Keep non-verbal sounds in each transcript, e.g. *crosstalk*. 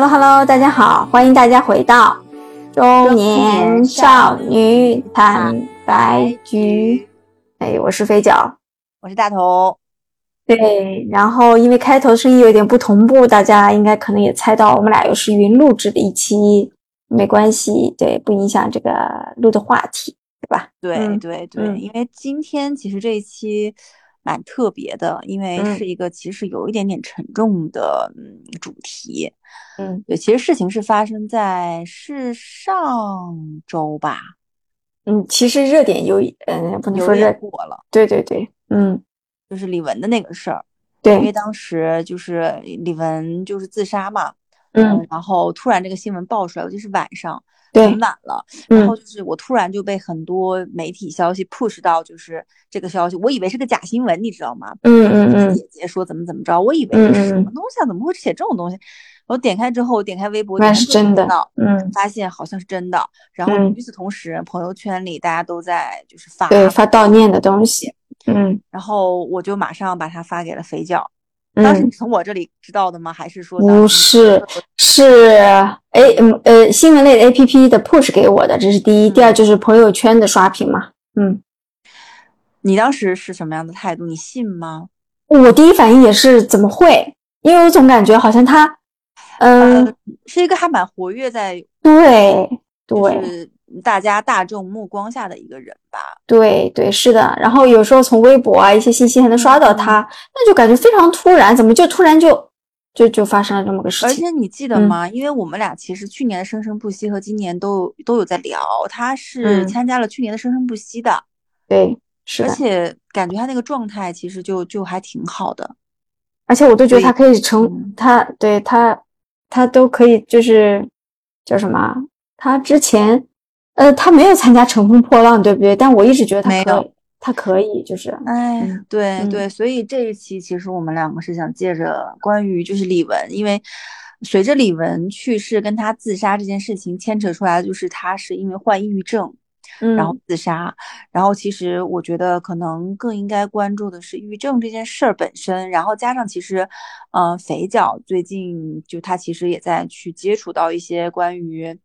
Hello Hello，大家好，欢迎大家回到中年少女坦白局。哎，我是飞脚，我是大头。对，然后因为开头声音有点不同步，大家应该可能也猜到，我们俩又是云录制的一期，没关系，对，不影响这个录的话题，对吧？对对对，因为今天其实这一期。蛮特别的，因为是一个其实有一点点沉重的主题。嗯，对，其实事情是发生在是上周吧。嗯，其实热点有，嗯，不能说热过了。对对对，嗯，就是李玟的那个事儿。对，因为当时就是李玟就是自杀嘛。嗯，然后突然这个新闻爆出来，尤其是晚上。很晚了，然后就是我突然就被很多媒体消息 push 到，就是这个消息，我以为是个假新闻，你知道吗？嗯嗯嗯。姐姐说怎么怎么着，我以为是什么东西啊？怎么会写这种东西？我点开之后，点开微博，那是真的。嗯，发现好像是真的。然后与此同时，朋友圈里大家都在就是发对发悼念的东西。嗯，然后我就马上把它发给了肥脚。当时你从我这里知道的吗？还是说不是？是哎嗯呃新闻类的 A P P 的 push 给我的，这是第一。第二就是朋友圈的刷屏嘛。嗯，你当时是什么样的态度？你信吗？我第一反应也是怎么会？因为我总感觉好像他，嗯，是一个还蛮活跃在对对。大家大众目光下的一个人吧，对对是的。然后有时候从微博啊一些信息还能刷到他，那就感觉非常突然，怎么就突然就就就发生了这么个事情？而且你记得吗？因为我们俩其实去年的生生不息和今年都都有在聊，他是参加了去年的生生不息的，对，是而且感觉他那个状态其实就就还挺好的，而且我都觉得他可以成他对他他都可以就是叫什么？他之前。呃，他没有参加《乘风破浪》，对不对？但我一直觉得他可以，他可以，就是，哎，对对，所以这一期其实我们两个是想借着关于就是李玟，因为随着李玟去世跟他自杀这件事情牵扯出来的，就是他是因为患抑郁症，然后自杀，然后其实我觉得可能更应该关注的是抑郁症这件事儿本身，然后加上其实，嗯，肥脚最近就他其实也在去接触到一些关于。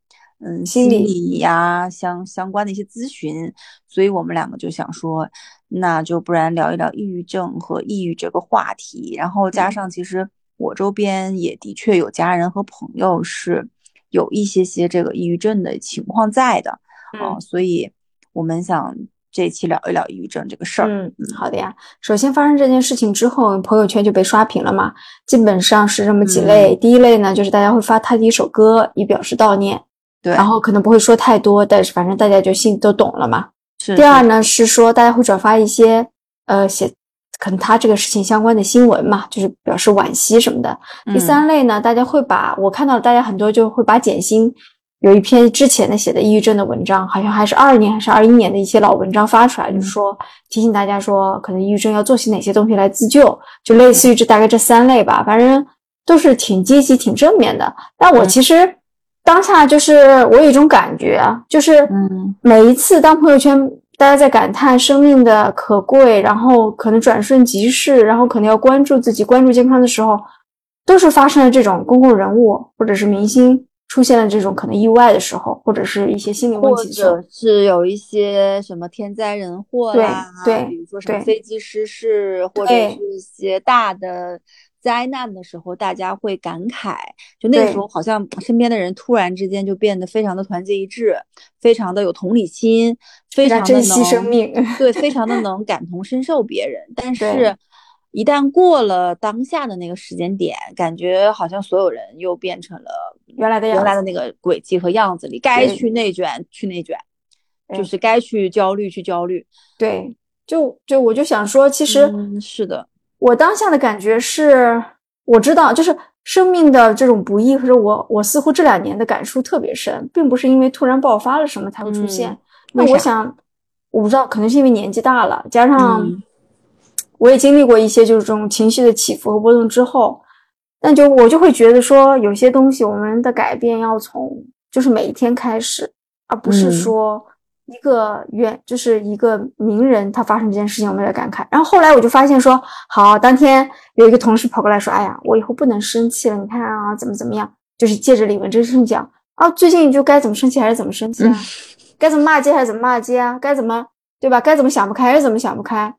嗯，心理呀，相相关的一些咨询，所以我们两个就想说，那就不然聊一聊抑郁症和抑郁这个话题。然后加上，其实我周边也的确有家人和朋友是有一些些这个抑郁症的情况在的啊，所以我们想这期聊一聊抑郁症这个事儿。嗯，好的呀。首先发生这件事情之后，朋友圈就被刷屏了嘛，基本上是这么几类。第一类呢，就是大家会发他的一首歌以表示悼念。对，然后可能不会说太多，但是反正大家就心都懂了嘛。是。第二呢是说大家会转发一些呃写可能他这个事情相关的新闻嘛，就是表示惋惜什么的。第三类呢，大家会把我看到大家很多就会把简心有一篇之前的写的抑郁症的文章，好像还是二年还是二一年的一些老文章发出来，就是说提醒大家说可能抑郁症要做些哪些东西来自救，就类似于这大概这三类吧，反正都是挺积极挺正面的。但我其实。当下就是我有一种感觉啊，就是嗯，每一次当朋友圈大家在感叹生命的可贵，然后可能转瞬即逝，然后可能要关注自己、关注健康的时候，都是发生了这种公共人物或者是明星出现了这种可能意外的时候，或者是一些心理问题，或者是有一些什么天灾人祸呀，对，比如说什么飞机失事，或者是一些大的。灾难的时候，大家会感慨，就那个时候，好像身边的人突然之间就变得非常的团结一致，非常的有同理心，非常的珍惜生命，对，非常的能感同身受别人。但是，一旦过了当下的那个时间点，感觉好像所有人又变成了原来的原来的那个轨迹和样子里，该去内卷去内卷，就是该去焦虑去焦虑。对，就就我就想说，其实是的。我当下的感觉是，我知道，就是生命的这种不易，或者我我似乎这两年的感触特别深，并不是因为突然爆发了什么才会出现。那我想，我不知道，可能是因为年纪大了，加上我也经历过一些就是这种情绪的起伏和波动之后，那就我就会觉得说，有些东西我们的改变要从就是每一天开始，而不是说。一个远就是一个名人，他发生这件事情，我们在感慨。然后后来我就发现说，好，当天有一个同事跑过来说，哎呀，我以后不能生气了，你看啊，怎么怎么样，就是借着李文这个事情讲啊，最近就该怎么生气还是怎么生气啊，该怎么骂街还是怎么骂街啊，该怎么对吧？该怎么想不开还是怎么想不开？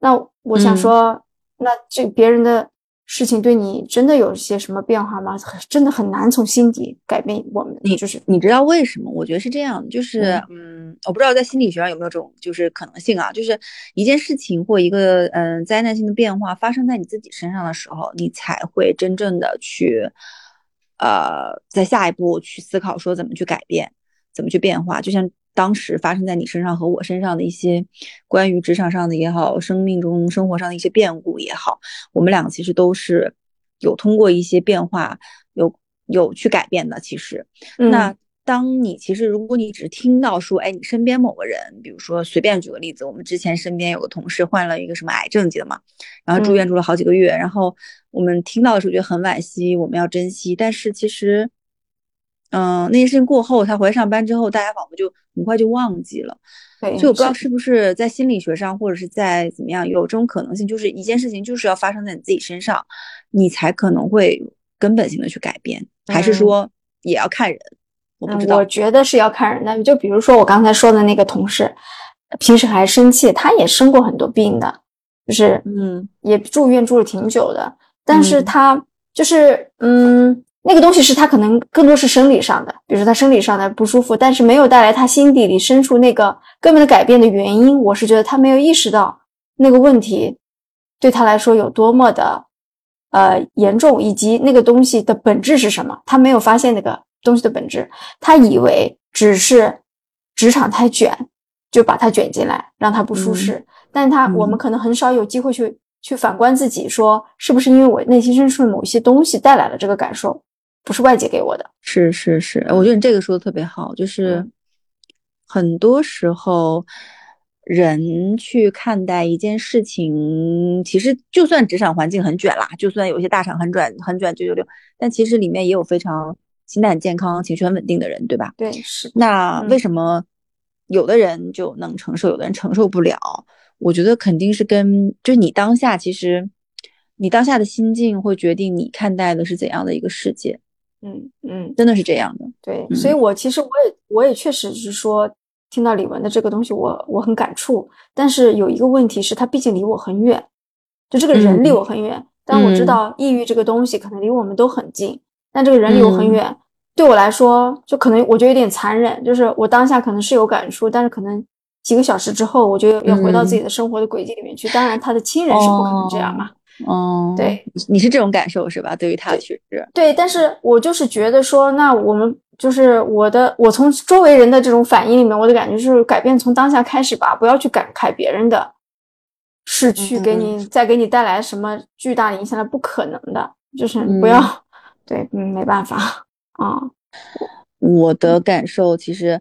那我想说，那这别人的。事情对你真的有些什么变化吗？真的很难从心底改变我们。你就是你知道为什么？我觉得是这样，就是嗯，我不知道在心理学上有没有这种就是可能性啊，就是一件事情或一个嗯灾难性的变化发生在你自己身上的时候，你才会真正的去呃在下一步去思考说怎么去改变，怎么去变化，就像。当时发生在你身上和我身上的一些关于职场上的也好，生命中生活上的一些变故也好，我们两个其实都是有通过一些变化，有有去改变的。其实，那当你其实如果你只是听到说，哎，你身边某个人，比如说随便举个例子，我们之前身边有个同事患了一个什么癌症，记得吗？然后住院住了好几个月，然后我们听到的时候觉得很惋惜，我们要珍惜，但是其实。嗯，那件事情过后，他回来上班之后，大家仿佛就很快就忘记了。对，所以我不知道是不是在心理学上，或者是在怎么样，有这种可能性，就是一件事情就是要发生在你自己身上，你才可能会根本性的去改变，还是说也要看人？我不知道。我觉得是要看人的。就比如说我刚才说的那个同事，平时还生气，他也生过很多病的，就是嗯，也住院住了挺久的，但是他就是嗯。那个东西是他可能更多是生理上的，比如说他生理上的不舒服，但是没有带来他心底里深处那个根本的改变的原因。我是觉得他没有意识到那个问题对他来说有多么的呃严重，以及那个东西的本质是什么。他没有发现那个东西的本质，他以为只是职场太卷，就把他卷进来，让他不舒适。但他我们可能很少有机会去去反观自己，说是不是因为我内心深处的某些东西带来了这个感受。不是外界给我的，是是是，我觉得你这个说的特别好，就是很多时候人去看待一件事情，其实就算职场环境很卷啦，就算有些大厂很卷很卷九九六，但其实里面也有非常心态很健康、情绪很稳定的人，对吧？对，是。那为什么有的人就能承受，有的人承受不了？我觉得肯定是跟就是你当下其实你当下的心境会决定你看待的是怎样的一个世界。嗯嗯，真的是这样的。对，所以我其实我也我也确实是说，听到李玟的这个东西，我我很感触。但是有一个问题是，他毕竟离我很远，就这个人离我很远。但我知道抑郁这个东西可能离我们都很近，但这个人离我很远，对我来说就可能我觉得有点残忍。就是我当下可能是有感触，但是可能几个小时之后，我就要回到自己的生活的轨迹里面去。当然，他的亲人是不可能这样嘛。哦，对，你是这种感受是吧？对于他确实，对，但是我就是觉得说，那我们就是我的，我从周围人的这种反应里面，我的感觉是改变从当下开始吧，不要去感慨别人的是去给你再给你带来什么巨大的影响的，不可能的，就是不要，*laughs* 对，嗯，没办法啊。我的感受其实，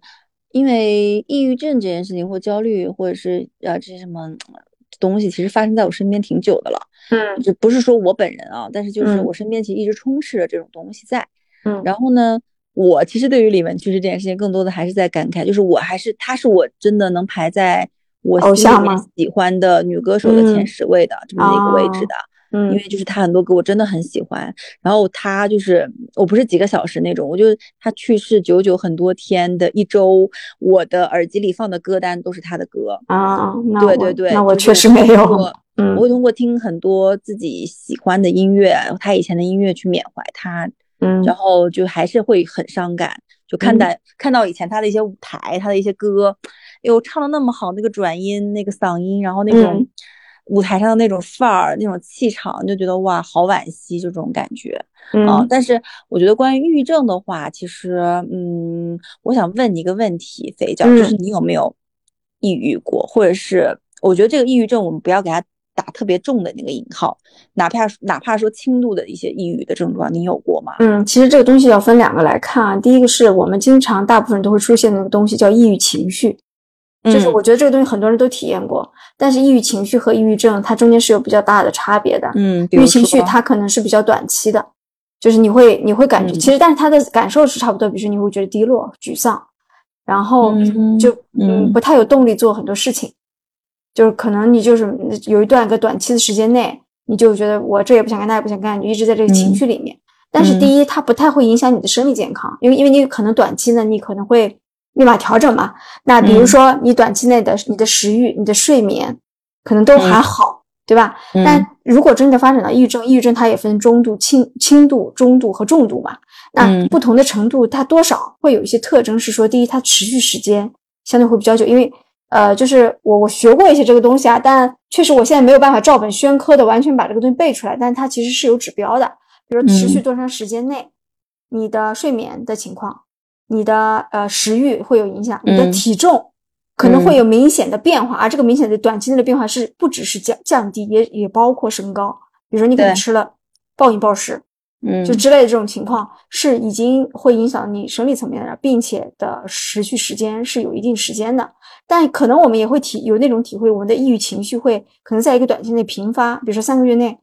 因为抑郁症这件事情或焦虑或者是呃这些什么。东西其实发生在我身边挺久的了，嗯，就不是说我本人啊，但是就是我身边其实一直充斥着这种东西在，嗯，然后呢，我其实对于李玟去世这件事情，更多的还是在感慨，就是我还是她是我真的能排在我心里面喜欢的女歌手的前十位的这么一个位置的。嗯，因为就是她很多歌我真的很喜欢，然后她就是我不是几个小时那种，我就她去世久久很多天的一周，我的耳机里放的歌单都是她的歌。啊。对对对，那我确实没有。嗯，我会通过听很多自己喜欢的音乐，他以前的音乐去缅怀他。嗯，然后就还是会很伤感，就看到看到以前他的一些舞台，他的一些歌，哟，唱的那么好，那个转音，那个嗓音，然后那种。舞台上的那种范儿、那种气场，就觉得哇，好惋惜，就这种感觉。嗯，但是我觉得关于抑郁症的话，其实，嗯，我想问你一个问题，肥角，就是你有没有抑郁过，或者是我觉得这个抑郁症，我们不要给它打特别重的那个引号，哪怕哪怕说轻度的一些抑郁的症状，你有过吗？嗯，其实这个东西要分两个来看啊。第一个是我们经常大部分人都会出现那个东西，叫抑郁情绪。就是我觉得这个东西很多人都体验过，但是抑郁情绪和抑郁症它中间是有比较大的差别的。嗯，抑郁情绪它可能是比较短期的，就是你会你会感觉其实，但是它的感受是差不多，比如说你会觉得低落、沮丧，然后就嗯不太有动力做很多事情，就是可能你就是有一段个短期的时间内，你就觉得我这也不想干那也不想干，你一直在这个情绪里面。但是第一，它不太会影响你的生理健康，因为因为你可能短期呢，你可能会立马调整嘛。那比如说你短期内的你的食欲、你的睡眠可能都还好，对吧？但如果真的发展到抑郁症，抑郁症它也分中度、轻轻度、中度和重度嘛。那不同的程度，它多少会有一些特征，是说第一，它持续时间相对会比较久，因为呃，就是我我学过一些这个东西啊，但确实我现在没有办法照本宣科的完全把这个东西背出来，但它其实是有指标的。比如持续多长时间内，你的睡眠的情况，你的呃食欲会有影响，你的体重可能会有明显的变化，而这个明显的短期内的变化是不只是降降低，也也包括升高。比如说你可能吃了暴饮暴食，嗯，就之类的这种情况，是已经会影响你生理层面的，并且的持续时间是有一定时间的。但可能我们也会体有那种体会，我们的抑郁情绪会可能在一个短期内频发，比如说三个月内。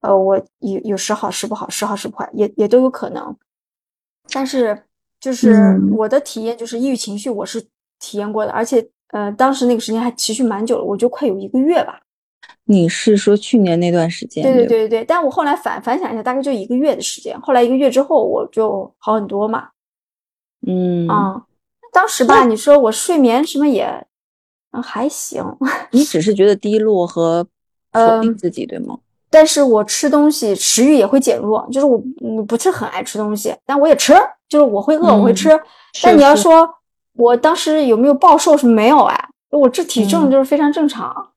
呃，我有有时好时不好，时好时不坏，也也都有可能。但是就是我的体验，就是抑郁情绪我是体验过的，而且呃，当时那个时间还持续蛮久了，我就快有一个月吧。你是说去年那段时间？对对对对对。但我后来反反想一下，大概就一个月的时间。后来一个月之后，我就好很多嘛。嗯啊，当时吧，你说我睡眠什么也还行。你只是觉得低落和否定自己，对吗？但是我吃东西食欲也会减弱，就是我不是很爱吃东西，但我也吃，就是我会饿，我会吃。但你要说我当时有没有暴瘦是没有哎，我这体重就是非常正常，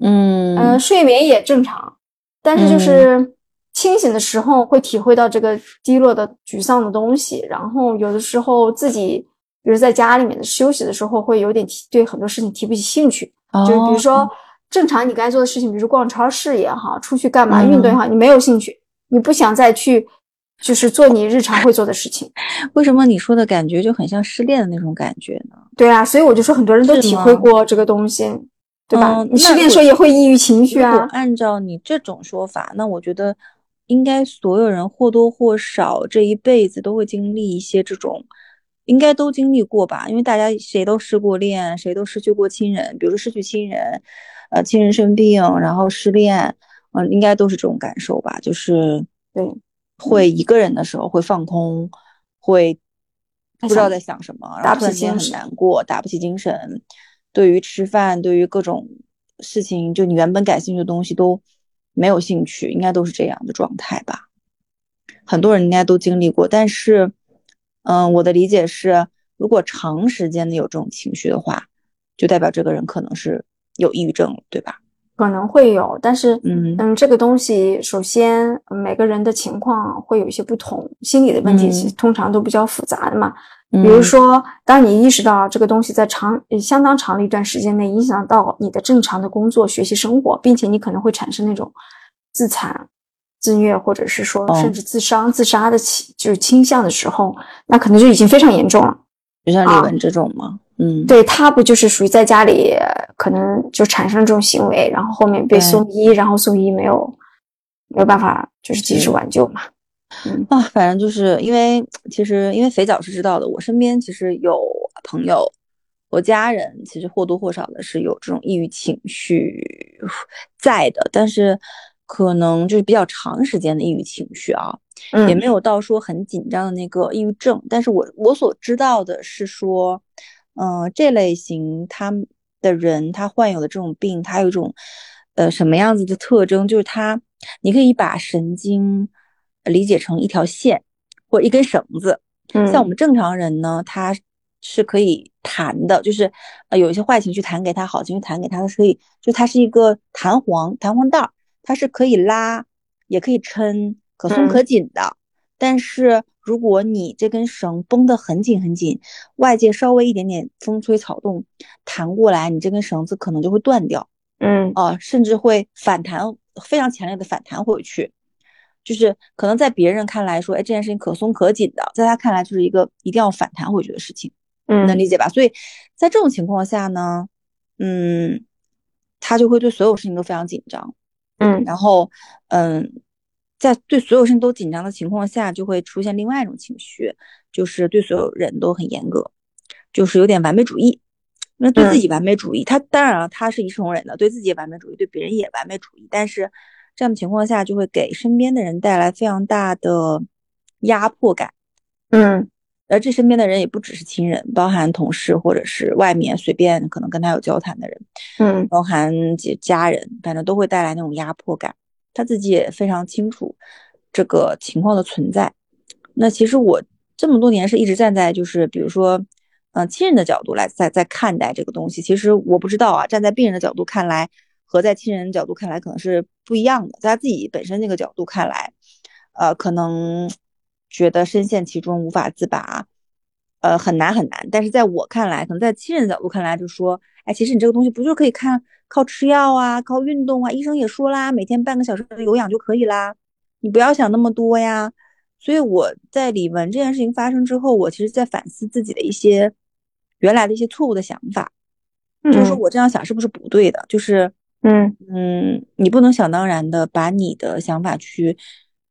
嗯嗯，睡眠也正常，但是就是清醒的时候会体会到这个低落的沮丧的东西，然后有的时候自己比如在家里面的休息的时候会有点提对很多事情提不起兴趣，就是比如说。正常你该做的事情，比如逛超市也好，出去干嘛运动也好，你没有兴趣，你不想再去，就是做你日常会做的事情。*laughs* 为什么你说的感觉就很像失恋的那种感觉呢？对啊，所以我就说很多人都体会过这个东西，对吧？你失恋时候也会抑郁情绪啊。按照你这种说法，那我觉得应该所有人或多或少这一辈子都会经历一些这种，应该都经历过吧？因为大家谁都失过恋，谁都失去过亲人，比如说失去亲人。呃，亲人生病，然后失恋，嗯，应该都是这种感受吧？就是对，会一个人的时候会放空，会不知道在想什么，然后突然间很难过，打不起精神。对于吃饭，对于各种事情，就你原本感兴趣的东西都没有兴趣，应该都是这样的状态吧？很多人应该都经历过，但是，嗯，我的理解是，如果长时间的有这种情绪的话，就代表这个人可能是。有抑郁症，对吧？可能会有，但是，嗯嗯，这个东西首先每个人的情况会有一些不同，心理的问题其实通常都比较复杂的嘛。比如说，当你意识到这个东西在长相当长的一段时间内影响到你的正常的工作、学习、生活，并且你可能会产生那种自残、自虐，或者是说甚至自伤、自杀的倾就是倾向的时候，那可能就已经非常严重了。就像李文这种吗？嗯，对他不就是属于在家里可能就产生这种行为，然后后面被送医，然后送医没有没有办法就是及时挽救嘛。嗯啊，反正就是因为其实因为肥皂是知道的，我身边其实有朋友，我家人其实或多或少的是有这种抑郁情绪 *sighs* 在的，但是可能就是比较长时间的抑郁情绪啊，也没有到说很紧张的那个抑郁症。但是我我所知道的是说。嗯，这类型他的人，他患有的这种病，他有一种呃什么样子的特征？就是他，你可以把神经理解成一条线或一根绳子。嗯，像我们正常人呢，他是可以弹的，就是呃有一些坏情绪弹给他，好情绪弹给他，他可以就他是一个弹簧弹簧带，它是可以拉，也可以抻，可松可紧的。但是如果你这根绳绷得很紧很紧，外界稍微一点点风吹草动，弹过来，你这根绳子可能就会断掉，嗯啊，甚至会反弹，非常强烈的反弹回去，就是可能在别人看来说，哎，这件事情可松可紧的，在他看来就是一个一定要反弹回去的事情，嗯，能理解吧？所以在这种情况下呢，嗯，他就会对所有事情都非常紧张，嗯，然后，嗯。在对所有事情都紧张的情况下，就会出现另外一种情绪，就是对所有人都很严格，就是有点完美主义。那对自己完美主义，他当然了，他是一视同仁的，对自己也完美主义，对别人也完美主义。但是这样的情况下，就会给身边的人带来非常大的压迫感。嗯，而这身边的人也不只是亲人，包含同事或者是外面随便可能跟他有交谈的人，嗯，包含家人，反正都会带来那种压迫感。他自己也非常清楚这个情况的存在。那其实我这么多年是一直站在就是比如说，嗯，亲人的角度来在在看待这个东西。其实我不知道啊，站在病人的角度看来和在亲人角度看来可能是不一样的。在他自己本身那个角度看来，呃，可能。觉得深陷其中无法自拔，呃，很难很难。但是在我看来，可能在亲人的角度看来，就说，哎，其实你这个东西不就可以看靠吃药啊，靠运动啊？医生也说啦，每天半个小时的有氧就可以啦，你不要想那么多呀。所以我在李文这件事情发生之后，我其实在反思自己的一些原来的一些错误的想法，就是说我这样想是不是不对的？就是，嗯嗯，你不能想当然的把你的想法去。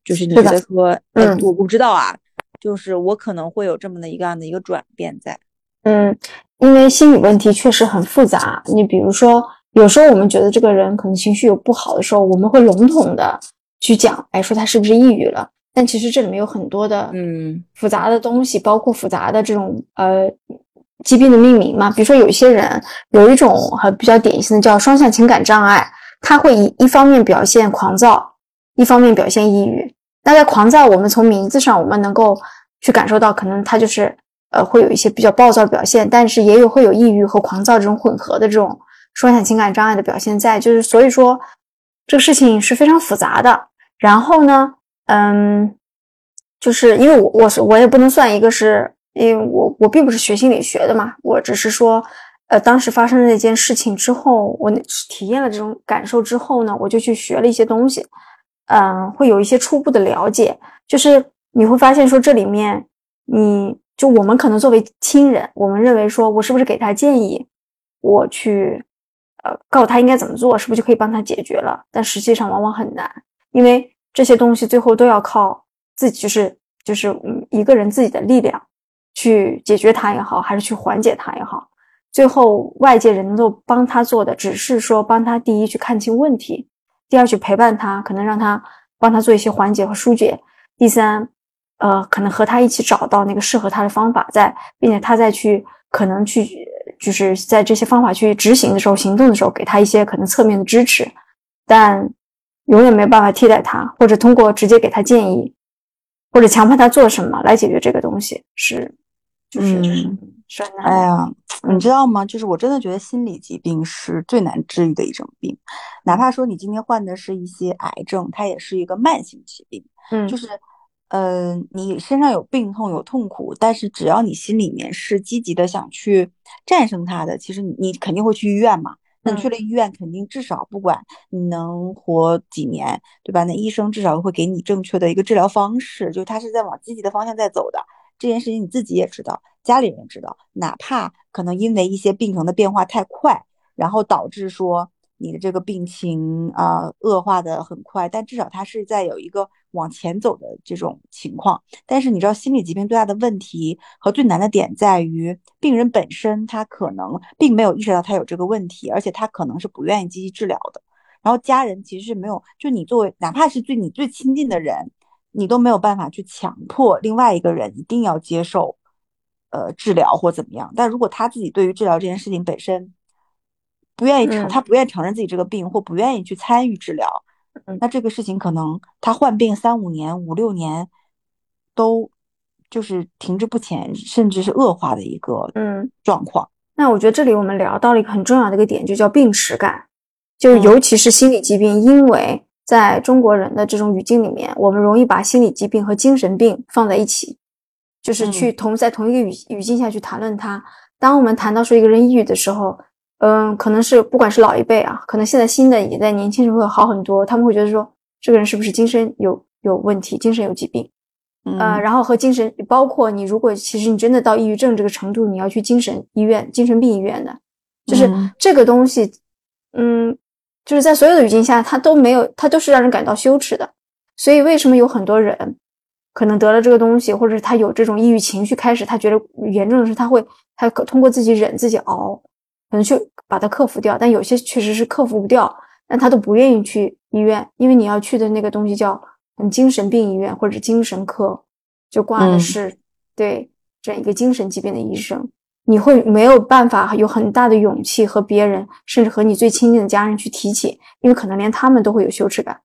就是你觉得说，嗯，我不知道啊，就是我可能会有这么的一个样的一个转变在，嗯，因为心理问题确实很复杂。你比如说，有时候我们觉得这个人可能情绪有不好的时候，我们会笼统的去讲，哎，说他是不是抑郁了？但其实这里面有很多的，嗯，复杂的东西，包括复杂的这种呃疾病的命名嘛。比如说，有一些人有一种很比较典型的叫双向情感障碍，他会一一方面表现狂躁。一方面表现抑郁，那在狂躁，我们从名字上我们能够去感受到，可能他就是呃会有一些比较暴躁表现，但是也有会有抑郁和狂躁这种混合的这种双向情感障碍的表现在，就是所以说这个事情是非常复杂的。然后呢，嗯，就是因为我我我也不能算一个是因为我我并不是学心理学的嘛，我只是说呃当时发生那件事情之后，我体验了这种感受之后呢，我就去学了一些东西。嗯，会有一些初步的了解，就是你会发现说这里面，你就我们可能作为亲人，我们认为说我是不是给他建议，我去，呃，告诉他应该怎么做，是不是就可以帮他解决了？但实际上往往很难，因为这些东西最后都要靠自己，就是就是一个人自己的力量去解决它也好，还是去缓解它也好，最后外界人能够帮他做的，只是说帮他第一去看清问题。第二，去陪伴他，可能让他帮他做一些缓解和疏解。第三，呃，可能和他一起找到那个适合他的方法，在，并且他再去可能去，就是在这些方法去执行的时候、行动的时候，给他一些可能侧面的支持，但永远没有办法替代他，或者通过直接给他建议，或者强迫他做什么来解决这个东西，是，就是，是哎呀。你知道吗？就是我真的觉得心理疾病是最难治愈的一种病，哪怕说你今天患的是一些癌症，它也是一个慢性疾病。嗯，就是，呃，你身上有病痛有痛苦，但是只要你心里面是积极的想去战胜它的，其实你你肯定会去医院嘛。那你去了医院，肯定至少不管你能活几年，对吧？那医生至少会给你正确的一个治疗方式，就他是在往积极的方向在走的。这件事情你自己也知道，家里人知道，哪怕可能因为一些病程的变化太快，然后导致说你的这个病情啊恶化的很快，但至少他是在有一个往前走的这种情况。但是你知道，心理疾病最大的问题和最难的点在于，病人本身他可能并没有意识到他有这个问题，而且他可能是不愿意积极治疗的。然后家人其实是没有，就你作为哪怕是最你最亲近的人。你都没有办法去强迫另外一个人一定要接受，呃，治疗或怎么样。但如果他自己对于治疗这件事情本身不愿意承，他不愿意承认自己这个病，或不愿意去参与治疗，那这个事情可能他患病三五年、五六年都就是停滞不前，甚至是恶化的一个嗯状况。那我觉得这里我们聊到了一个很重要的一个点，就叫病耻感，就尤其是心理疾病，因为。在中国人的这种语境里面，我们容易把心理疾病和精神病放在一起，就是去同在同一个语语境下去谈论它。当我们谈到说一个人抑郁的时候，嗯，可能是不管是老一辈啊，可能现在新的也在年轻人会好很多，他们会觉得说这个人是不是精神有有问题，精神有疾病，呃，然后和精神包括你如果其实你真的到抑郁症这个程度，你要去精神医院、精神病医院的，就是这个东西，嗯。就是在所有的语境下，他都没有，他都是让人感到羞耻的。所以，为什么有很多人可能得了这个东西，或者是他有这种抑郁情绪，开始他觉得严重的是，他会他通过自己忍、自己熬，可能去把它克服掉。但有些确实是克服不掉，但他都不愿意去医院，因为你要去的那个东西叫嗯精神病医院或者精神科，就挂的是对这样一个精神疾病的医生，你会没有办法有很大的勇气和别人，甚至和你最亲近的家人去提起，因为可能连他们都会有羞耻感。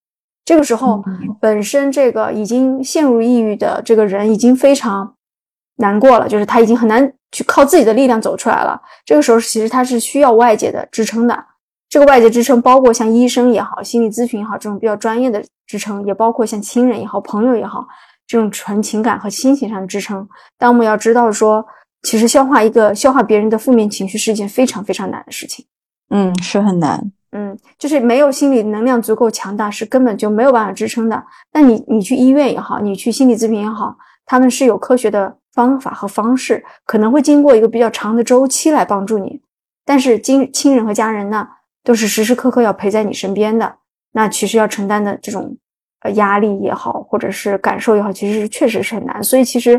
这个时候，本身这个已经陷入抑郁的这个人已经非常难过了，就是他已经很难去靠自己的力量走出来了。这个时候，其实他是需要外界的支撑的。这个外界支撑包括像医生也好、心理咨询也好这种比较专业的支撑，也包括像亲人也好、朋友也好这种纯情感和心情上的支撑。但我们要知道说，其实消化一个消化别人的负面情绪是一件非常非常难的事情。嗯，是很难。嗯，就是没有心理能量足够强大，是根本就没有办法支撑的。那你你去医院也好，你去心理咨询也好，他们是有科学的方法和方式，可能会经过一个比较长的周期来帮助你。但是亲亲人和家人呢，都是时时刻刻要陪在你身边的。那其实要承担的这种呃压力也好，或者是感受也好，其实确实是很难。所以其实，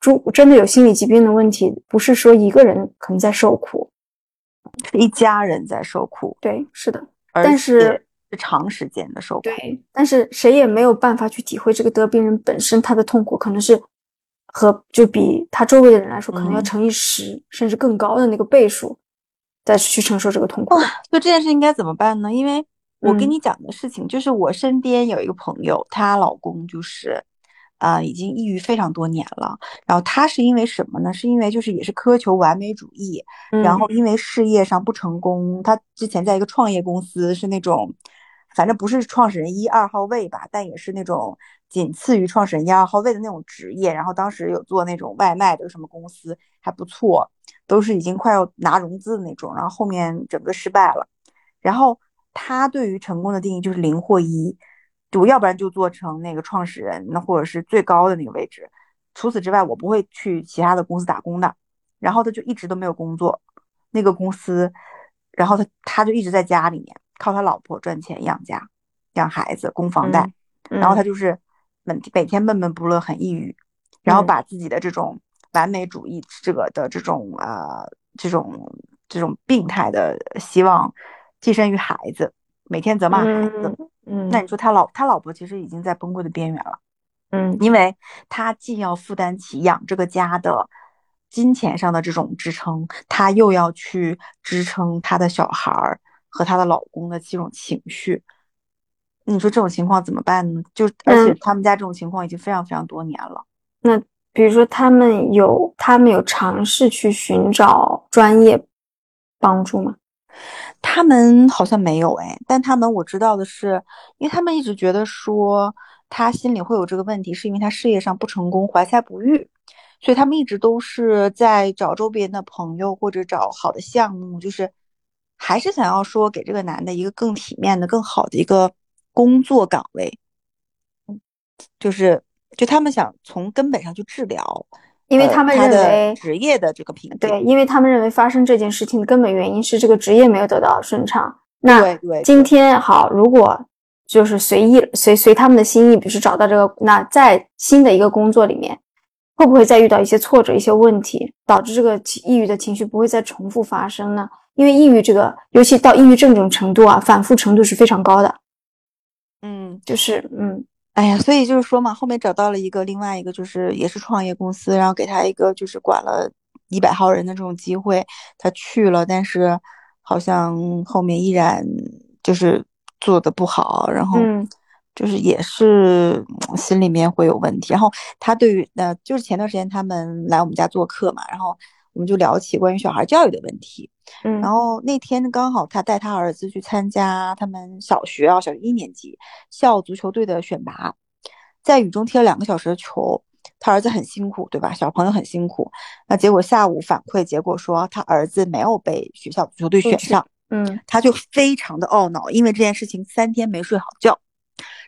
主真的有心理疾病的问题，不是说一个人可能在受苦。是一家人在受苦，对，是的，但是是长时间的受苦，对，但是谁也没有办法去体会这个得病人本身他的痛苦，可能是和就比他周围的人来说，可能要乘以十甚至更高的那个倍数，再去承受这个痛苦。就这件事应该怎么办呢？因为我跟你讲的事情，就是我身边有一个朋友，她老公就是。啊，已经抑郁非常多年了。然后他是因为什么呢？是因为就是也是苛求完美主义，然后因为事业上不成功。他之前在一个创业公司，是那种反正不是创始人一二号位吧，但也是那种仅次于创始人一二号位的那种职业。然后当时有做那种外卖的什么公司，还不错，都是已经快要拿融资的那种。然后后面整个失败了。然后他对于成功的定义就是零或一。就要不然就做成那个创始人，那或者是最高的那个位置。除此之外，我不会去其他的公司打工的。然后他就一直都没有工作，那个公司，然后他他就一直在家里面靠他老婆赚钱养家、养孩子、供房贷。然后他就是每每天闷闷不乐，很抑郁，然后把自己的这种完美主义这个的这种呃这种这种病态的希望寄生于孩子，每天责骂孩子。嗯，那你说他老他老婆其实已经在崩溃的边缘了，嗯，因为他既要负担起养这个家的金钱上的这种支撑，他又要去支撑他的小孩儿和他的老公的这种情绪。你说这种情况怎么办呢？就而且他们家这种情况已经非常非常多年了。那比如说他们有他们有尝试去寻找专业帮助吗？他们好像没有哎，但他们我知道的是，因为他们一直觉得说他心里会有这个问题，是因为他事业上不成功，怀才不遇，所以他们一直都是在找周边的朋友或者找好的项目，就是还是想要说给这个男的一个更体面的、更好的一个工作岗位，就是就他们想从根本上去治疗。因为他们认为职业的这个瓶颈，对，因为他们认为发生这件事情的根本原因是这个职业没有得到顺畅。那今天好，如果就是随意随随他们的心意，比如说找到这个，那在新的一个工作里面，会不会再遇到一些挫折、一些问题，导致这个抑郁的情绪不会再重复发生呢？因为抑郁这个，尤其到抑郁症这种程度啊，反复程度是非常高的。嗯，就是嗯。哎呀，所以就是说嘛，后面找到了一个另外一个，就是也是创业公司，然后给他一个就是管了一百号人的这种机会，他去了，但是好像后面依然就是做的不好，然后就是也是心里面会有问题。然后他对于呃，就是前段时间他们来我们家做客嘛，然后我们就聊起关于小孩教育的问题。嗯，然后那天刚好他带他儿子去参加他们小学啊，小学一年级校足球队的选拔，在雨中踢了两个小时的球，他儿子很辛苦，对吧？小朋友很辛苦。那结果下午反馈结果说他儿子没有被学校足球队选上，嗯，他就非常的懊恼，因为这件事情三天没睡好觉。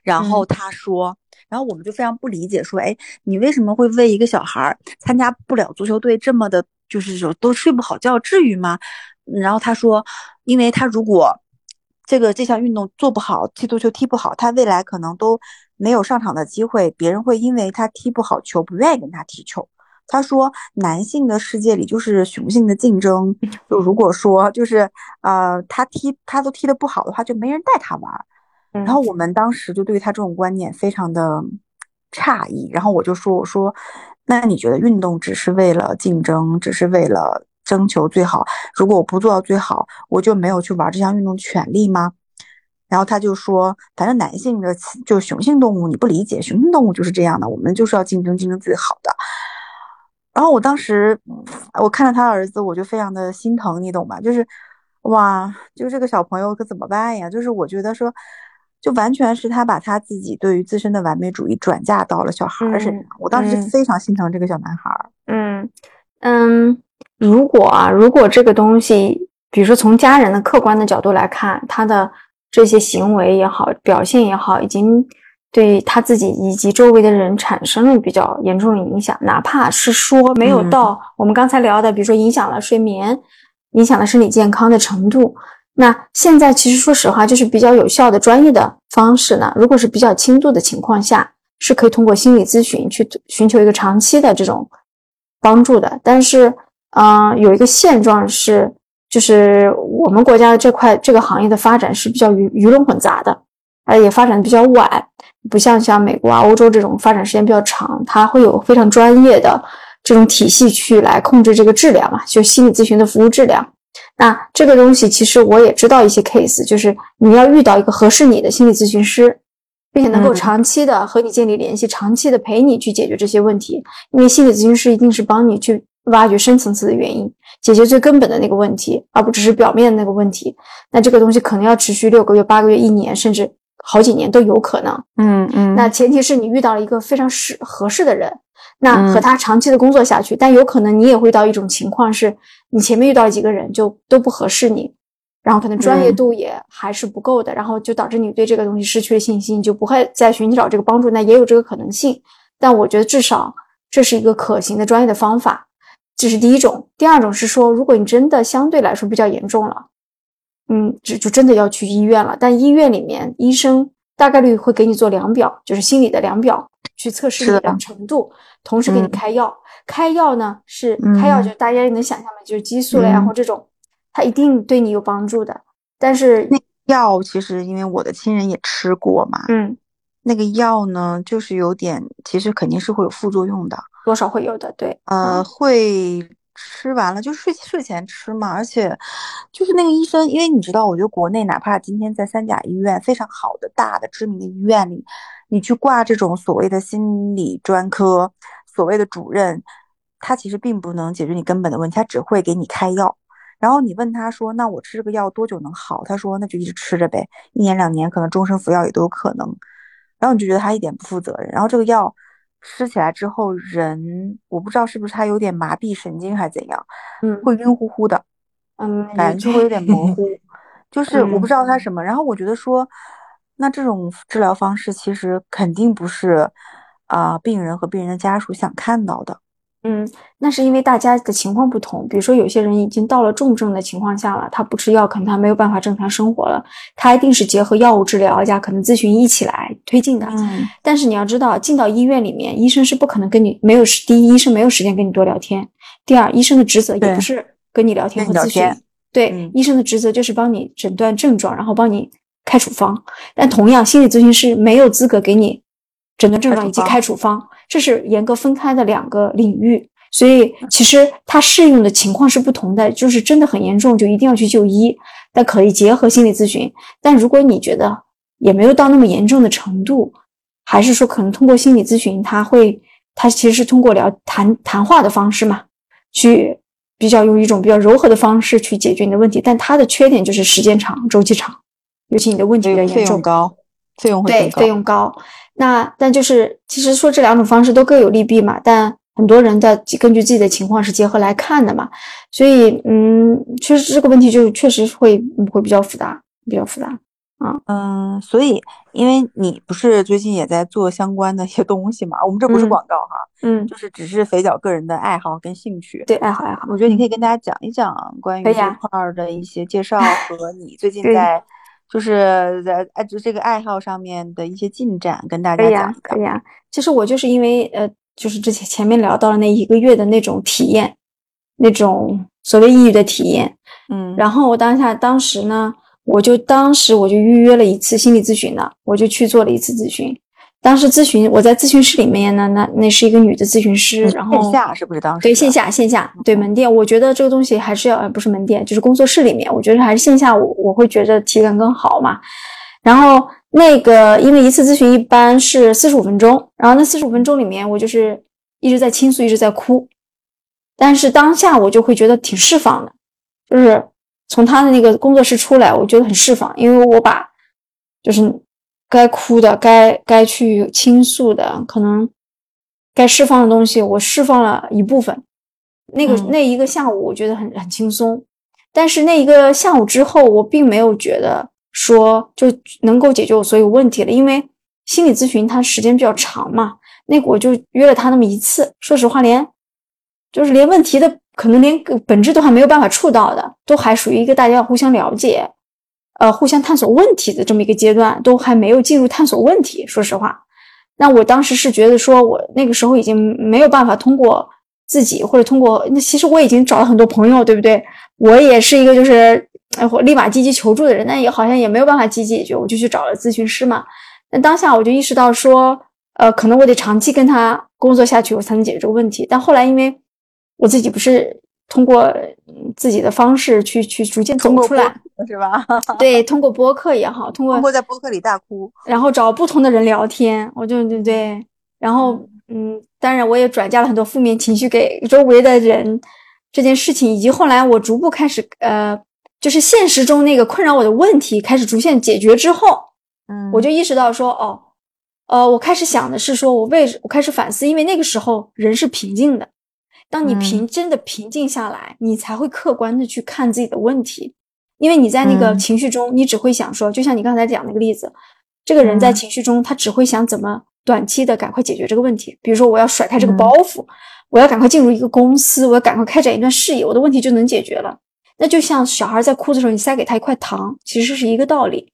然后他说，然后我们就非常不理解，说，哎，你为什么会为一个小孩参加不了足球队这么的，就是说都睡不好觉，至于吗？然后他说，因为他如果这个这项运动做不好，踢足球踢不好，他未来可能都没有上场的机会。别人会因为他踢不好球，不愿意跟他踢球。他说，男性的世界里就是雄性的竞争。就如果说就是呃，他踢他都踢得不好的话，就没人带他玩。然后我们当时就对他这种观念非常的诧异。然后我就说：“我说，那你觉得运动只是为了竞争，只是为了征求最好？如果我不做到最好，我就没有去玩这项运动权利吗？”然后他就说：“反正男性的就雄性动物，你不理解，雄性动物就是这样的，我们就是要竞争，竞争最好的。”然后我当时我看到他儿子，我就非常的心疼，你懂吧？就是。哇，就这个小朋友可怎么办呀？就是我觉得说，就完全是他把他自己对于自身的完美主义转嫁到了小孩身上。我当时非常心疼这个小男孩。嗯嗯，如果啊，如果这个东西，比如说从家人的客观的角度来看，他的这些行为也好，表现也好，已经对他自己以及周围的人产生了比较严重的影响，哪怕是说没有到我们刚才聊的，比如说影响了睡眠。影响了身体健康的程度。那现在其实说实话，就是比较有效的专业的方式呢。如果是比较轻度的情况下，是可以通过心理咨询去寻求一个长期的这种帮助的。但是，嗯，有一个现状是，就是我们国家的这块这个行业的发展是比较鱼鱼龙混杂的，而，也发展的比较晚，不像像美国啊、欧洲这种发展时间比较长，它会有非常专业的。这种体系去来控制这个质量嘛，就心理咨询的服务质量。那这个东西其实我也知道一些 case，就是你要遇到一个合适你的心理咨询师，并且能够长期的和你建立联系，长期的陪你去解决这些问题。因为心理咨询师一定是帮你去挖掘深层次的原因，解决最根本的那个问题，而不只是表面的那个问题。那这个东西可能要持续六个月、八个月、一年，甚至好几年都有可能。嗯嗯。那前提是你遇到了一个非常适合适的人。那和他长期的工作下去，但有可能你也会遇到一种情况，是你前面遇到几个人就都不合适你，然后可能专业度也还是不够的，然后就导致你对这个东西失去了信心，你就不会再寻找这个帮助。那也有这个可能性，但我觉得至少这是一个可行的专业的方法，这是第一种。第二种是说，如果你真的相对来说比较严重了，嗯，就就真的要去医院了。但医院里面医生大概率会给你做量表，就是心理的量表。去测试你的程度，同时给你开药。开药呢是开药，就大家也能想象嘛，就是激素了然后这种，它一定对你有帮助的。但是那药其实因为我的亲人也吃过嘛，嗯，那个药呢就是有点，其实肯定是会有副作用的，多少会有的，对，呃，会吃完了就睡睡前吃嘛，而且就是那个医生，因为你知道，我觉得国内哪怕今天在三甲医院非常好的大的知名的医院里。你去挂这种所谓的心理专科，所谓的主任，他其实并不能解决你根本的问题，他只会给你开药。然后你问他说：“那我吃这个药多久能好？”他说：“那就一直吃着呗，一年两年，可能终身服药也都有可能。”然后你就觉得他一点不负责任。然后这个药吃起来之后，人我不知道是不是他有点麻痹神经还是怎样，嗯，会晕乎乎的，嗯，感觉就会有点模糊，*laughs* 就是我不知道他什么。然后我觉得说。那这种治疗方式其实肯定不是，啊，病人和病人的家属想看到的。嗯，那是因为大家的情况不同。比如说，有些人已经到了重症的情况下了，他不吃药，可能他没有办法正常生活了。他一定是结合药物治疗加可能咨询一起来推进的。嗯。但是你要知道，进到医院里面，医生是不可能跟你没有第一，医生没有时间跟你多聊天；第二，医生的职责也不是跟你聊天和咨询。对，医生的职责就是帮你诊断症状，然后帮你。开处方，但同样，心理咨询师没有资格给你诊断症状以及开处方，这是严格分开的两个领域。所以，其实它适用的情况是不同的。就是真的很严重，就一定要去就医，但可以结合心理咨询。但如果你觉得也没有到那么严重的程度，还是说可能通过心理咨询，他会，他其实是通过聊谈谈话的方式嘛，去比较用一种比较柔和的方式去解决你的问题。但它的缺点就是时间长，周期长。尤其你的问题比较严重，费用高，费用会对费用高。那但就是其实说这两种方式都各有利弊嘛。但很多人的根据自己的情况是结合来看的嘛。所以嗯，确实这个问题就确实会会比较复杂，比较复杂啊。嗯，所以因为你不是最近也在做相关的一些东西嘛？我们这不是广告哈，嗯，就是只是肥脚个人的爱好跟兴趣。对，爱好爱好。我觉得你可以跟大家讲一讲关于这块的一些介绍 *laughs* 和你最近在。就是在爱就这个爱好上面的一些进展，跟大家讲。可以啊，其实我就是因为呃，就是之前前面聊到了那一个月的那种体验，那种所谓抑郁的体验，嗯，然后我当下当时呢，我就当时我就预约了一次心理咨询的，我就去做了一次咨询，当时咨询我在咨询室里面呢，那那是一个女的咨询师，然后线下是不是当时？对线下线下对门店，我觉得这个东西还是要不是门店，就是工作室里面，我觉得还是线下我我会觉得体感更好嘛。然后那个因为一次咨询一般是四十五分钟，然后那四十五分钟里面我就是一直在倾诉，一直在哭，但是当下我就会觉得挺释放的，就是从他的那个工作室出来，我觉得很释放，因为我把就是。该哭的，该该去倾诉的，可能该释放的东西，我释放了一部分。那个那一个下午，我觉得很很轻松。但是那一个下午之后，我并没有觉得说就能够解决我所有问题了，因为心理咨询它时间比较长嘛。那我就约了他那么一次，说实话，连就是连问题的可能连本质都还没有办法触到的，都还属于一个大家互相了解。呃，互相探索问题的这么一个阶段，都还没有进入探索问题。说实话，那我当时是觉得说，我那个时候已经没有办法通过自己或者通过那，其实我已经找了很多朋友，对不对？我也是一个就是我立马积极求助的人，那也好像也没有办法积极解决，我就去找了咨询师嘛。那当下我就意识到说，呃，可能我得长期跟他工作下去，我才能解决这个问题。但后来因为我自己不是通过自己的方式去去逐渐走出来。是吧？*laughs* 对，通过播客也好，通过通过在播客里大哭，然后找不同的人聊天，我就对对，然后嗯，当然我也转嫁了很多负面情绪给周围的人，这件事情以及后来我逐步开始呃，就是现实中那个困扰我的问题开始逐渐解决之后，嗯，我就意识到说哦，呃，我开始想的是说我为我开始反思，因为那个时候人是平静的，当你平真的平静下来，你才会客观的去看自己的问题。因为你在那个情绪中，你只会想说，就像你刚才讲那个例子，这个人在情绪中，他只会想怎么短期的赶快解决这个问题。比如说，我要甩开这个包袱，我要赶快进入一个公司，我要赶快开展一段事业，我的问题就能解决了。那就像小孩在哭的时候，你塞给他一块糖，其实是一个道理。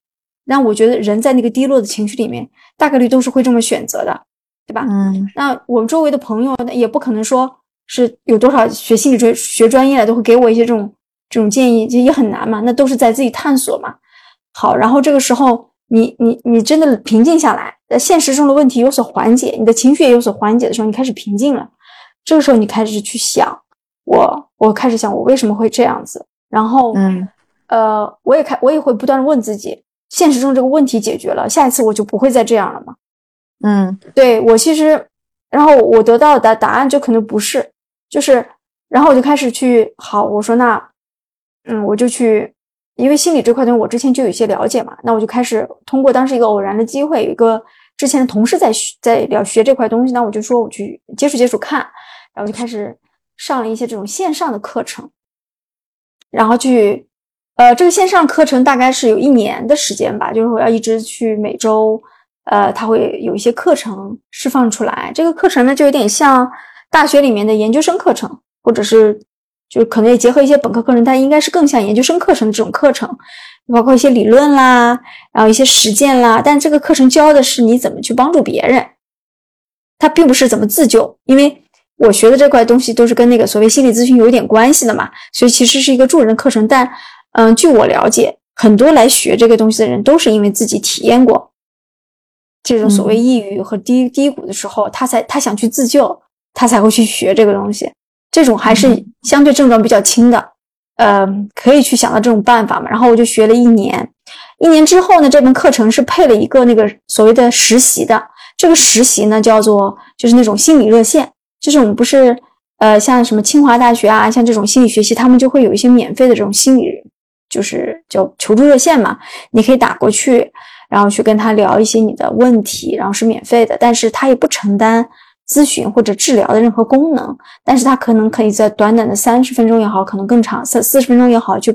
那我觉得人在那个低落的情绪里面，大概率都是会这么选择的，对吧？嗯。那我们周围的朋友也不可能说是有多少学心理专学专业的都会给我一些这种。这种建议其实也很难嘛，那都是在自己探索嘛。好，然后这个时候你你你真的平静下来，在现实中的问题有所缓解，你的情绪也有所缓解的时候，你开始平静了。这个时候你开始去想，我我开始想我为什么会这样子，然后嗯呃，我也开我也会不断的问自己，现实中这个问题解决了，下一次我就不会再这样了嘛？嗯，对我其实，然后我得到的答答案就可能不是，就是，然后我就开始去好，我说那。嗯，我就去，因为心理这块东西我之前就有一些了解嘛，那我就开始通过当时一个偶然的机会，有一个之前的同事在学在聊学这块东西，那我就说我去接触接触看，然后就开始上了一些这种线上的课程，然后去，呃，这个线上课程大概是有一年的时间吧，就是我要一直去每周，呃，他会有一些课程释放出来，这个课程呢就有点像大学里面的研究生课程，或者是。就可能也结合一些本科课程，但应该是更像研究生课程的这种课程，包括一些理论啦，然后一些实践啦。但这个课程教的是你怎么去帮助别人，它并不是怎么自救。因为我学的这块东西都是跟那个所谓心理咨询有点关系的嘛，所以其实是一个助人的课程。但嗯，据我了解，很多来学这个东西的人都是因为自己体验过这种所谓抑郁和低低谷的时候，他才他想去自救，他才会去学这个东西。这种还是相对症状比较轻的，呃，可以去想到这种办法嘛。然后我就学了一年，一年之后呢，这门课程是配了一个那个所谓的实习的。这个实习呢，叫做就是那种心理热线，就是我们不是呃像什么清华大学啊，像这种心理学习，他们就会有一些免费的这种心理，就是叫求助热线嘛。你可以打过去，然后去跟他聊一些你的问题，然后是免费的，但是他也不承担。咨询或者治疗的任何功能，但是他可能可以在短短的三十分钟也好，可能更长三四十分钟也好，就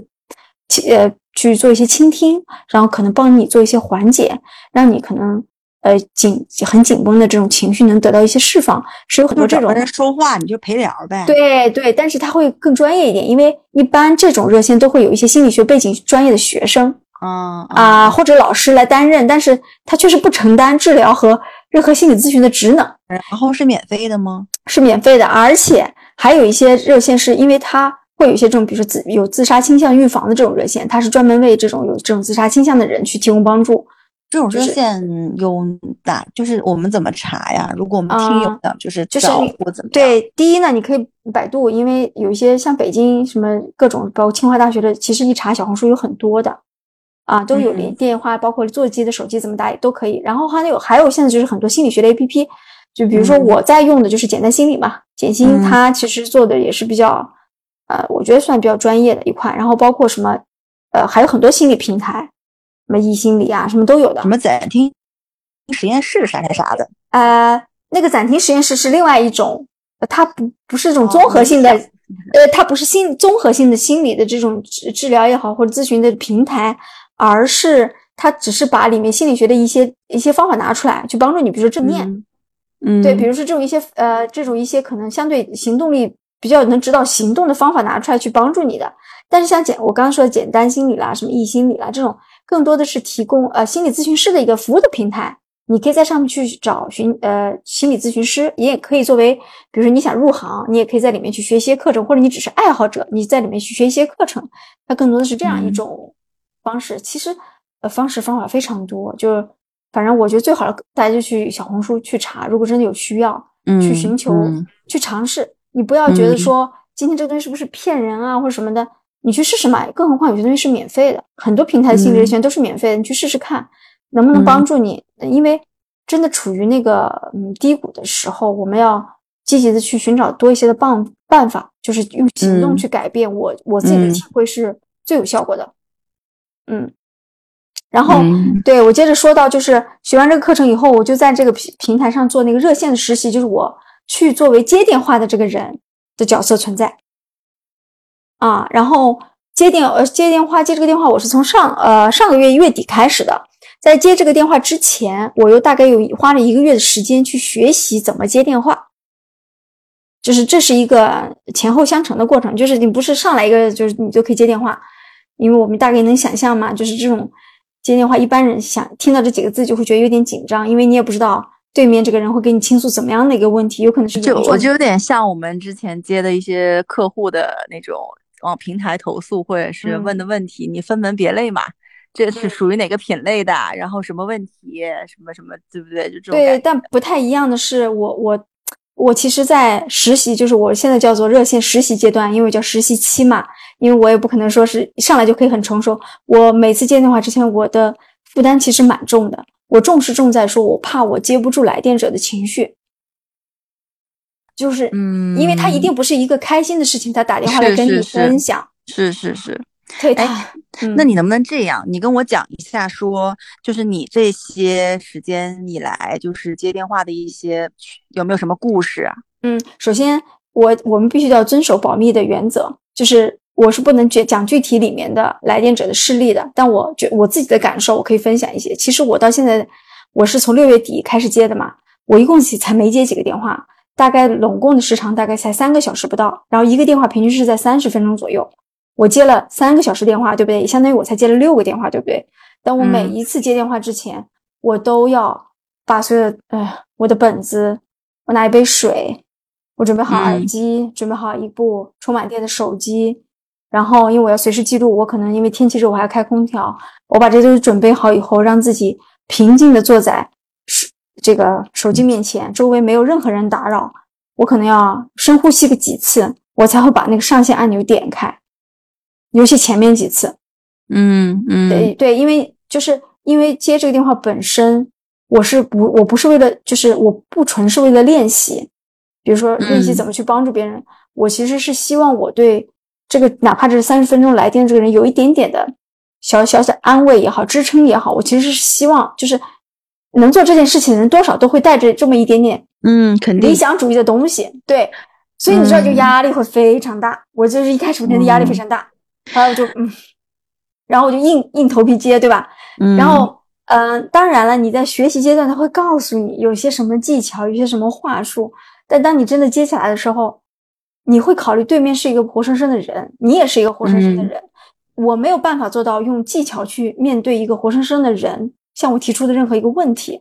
呃去做一些倾听，然后可能帮你做一些缓解，让你可能呃紧很紧绷的这种情绪能得到一些释放，是有很多这种人说话你就陪聊呗。对对，但是他会更专业一点，因为一般这种热线都会有一些心理学背景专业的学生啊啊或者老师来担任，但是他确实不承担治疗和。任何心理咨询的职能，然后是免费的吗？是免费的，而且还有一些热线是因为它会有一些这种，比如说自有自杀倾向预防的这种热线，它是专门为这种有这种自杀倾向的人去提供帮助。这种热线有哪？就是我们怎么查呀？如果我们听友的，就是就是或怎么对，第一呢，你可以百度，因为有一些像北京什么各种，包括清华大学的，其实一查小红书有很多的，啊，都有连电话，包括座机的手机怎么打也都可以。然后还有还有现在就是很多心理学的 APP，就比如说我在用的就是简单心理嘛，简心它其实做的也是比较，呃，我觉得算比较专业的一块。然后包括什么，呃，还有很多心理平台。什么易心理啊，什么都有的。什么暂停实验室啥啥啥的。呃，那个暂停实验室是另外一种，它不不是这种综合性的，呃，它不是心综合性的心理的这种治治疗也好或者咨询的平台，而是他只是把里面心理学的一些一些方法拿出来，去帮助你，比如说正念，嗯，对，比如说这种一些呃这种一些可能相对行动力比较能指导行动的方法拿出来去帮助你的。但是像简我刚刚说的简单心理啦，什么易心理啦这种。更多的是提供呃心理咨询师的一个服务的平台，你可以在上面去找寻呃心理咨询师，你也可以作为，比如说你想入行，你也可以在里面去学一些课程，或者你只是爱好者，你在里面去学一些课程，它更多的是这样一种方式。其实呃方式方法非常多，就是反正我觉得最好的大家就去小红书去查，如果真的有需要，去寻求去尝试，你不要觉得说今天这个东西是不是骗人啊或者什么的。你去试试买，更何况有些东西是免费的，很多平台的心理热线都是免费的，你去试试看，能不能帮助你？因为真的处于那个嗯低谷的时候，我们要积极的去寻找多一些的办办法，就是用行动去改变。我我自己的体会是最有效果的。嗯，然后对我接着说到，就是学完这个课程以后，我就在这个平平台上做那个热线的实习，就是我去作为接电话的这个人的角色存在。啊，然后接电呃接电话接这个电话，我是从上呃上个月月底开始的。在接这个电话之前，我又大概有花了一个月的时间去学习怎么接电话。就是这是一个前后相乘的过程，就是你不是上来一个就是你就可以接电话，因为我们大概能想象嘛，就是这种接电话，一般人想听到这几个字就会觉得有点紧张，因为你也不知道对面这个人会给你倾诉怎么样的一个问题，有可能是就我就有点像我们之前接的一些客户的那种。往平台投诉或者是问的问题，你分门别类嘛？这是属于哪个品类的？然后什么问题？什么什么，对不对？就这种。对，但不太一样的是，我我我其实，在实习，就是我现在叫做热线实习阶段，因为叫实习期嘛。因为我也不可能说是上来就可以很成熟。我每次接电话之前，我的负担其实蛮重的。我重是重在说，我怕我接不住来电者的情绪。就是，嗯，因为他一定不是一个开心的事情，他打电话来跟你分享，是是是，对，哎，那你能不能这样，你跟我讲一下，说就是你这些时间以来，就是接电话的一些有没有什么故事啊？嗯，首先我我们必须要遵守保密的原则，就是我是不能讲讲具体里面的来电者的事例的，但我觉我自己的感受，我可以分享一些。其实我到现在，我是从六月底开始接的嘛，我一共才没接几个电话。大概拢共的时长大概才三个小时不到，然后一个电话平均是在三十分钟左右。我接了三个小时电话，对不对？也相当于我才接了六个电话，对不对？但我每一次接电话之前，我都要把所有哎，我的本子，我拿一杯水，我准备好耳机，准备好一部充满电的手机，然后因为我要随时记录，我可能因为天气热我还要开空调，我把这些都准备好以后，让自己平静的坐在这个手机面前，周围没有任何人打扰，我可能要深呼吸个几次，我才会把那个上线按钮点开，尤其前面几次。嗯嗯，对对，因为就是因为接这个电话本身，我是不我不是为了，就是我不纯是为了练习，比如说练习怎么去帮助别人，我其实是希望我对这个哪怕这三十分钟来电这个人有一点点的小小小安慰也好，支撑也好，我其实是希望就是。能做这件事情的人，多少都会带着这么一点点，嗯，肯定理想主义的东西，对，所以你知道，就压力会非常大。我就是一开始真的压力非常大，后来我就嗯，然后我就硬硬头皮接，对吧？嗯，然后嗯，当然了，你在学习阶段，他会告诉你有些什么技巧，有些什么话术，但当你真的接起来的时候，你会考虑对面是一个活生生的人，你也是一个活生生的人，我没有办法做到用技巧去面对一个活生生的人。向我提出的任何一个问题，